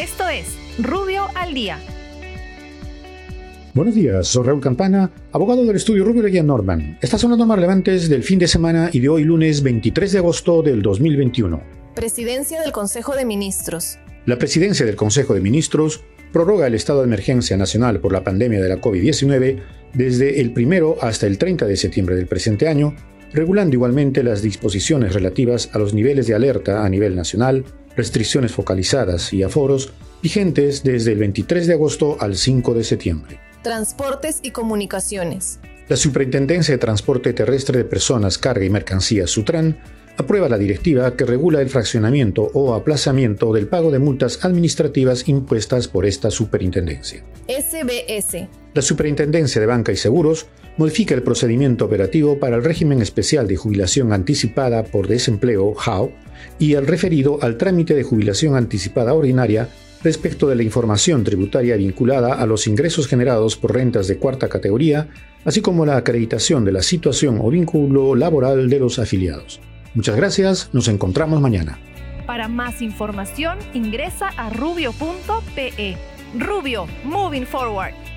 Esto es Rubio al Día. Buenos días, soy Raúl Campana, abogado del estudio Rubio Leguía Norman. Estas son las más relevantes del fin de semana y de hoy lunes 23 de agosto del 2021. Presidencia del Consejo de Ministros. La presidencia del Consejo de Ministros prorroga el estado de emergencia nacional por la pandemia de la COVID-19 desde el primero hasta el 30 de septiembre del presente año, regulando igualmente las disposiciones relativas a los niveles de alerta a nivel nacional, restricciones focalizadas y aforos vigentes desde el 23 de agosto al 5 de septiembre. Transportes y comunicaciones. La Superintendencia de Transporte Terrestre de Personas, Carga y Mercancías, Sutran, aprueba la directiva que regula el fraccionamiento o aplazamiento del pago de multas administrativas impuestas por esta superintendencia. SBS. La Superintendencia de Banca y Seguros modifica el procedimiento operativo para el régimen especial de jubilación anticipada por desempleo, HAO, y el referido al trámite de jubilación anticipada ordinaria respecto de la información tributaria vinculada a los ingresos generados por rentas de cuarta categoría, así como la acreditación de la situación o vínculo laboral de los afiliados. Muchas gracias, nos encontramos mañana. Para más información ingresa a rubio.pe. Rubio, moving forward.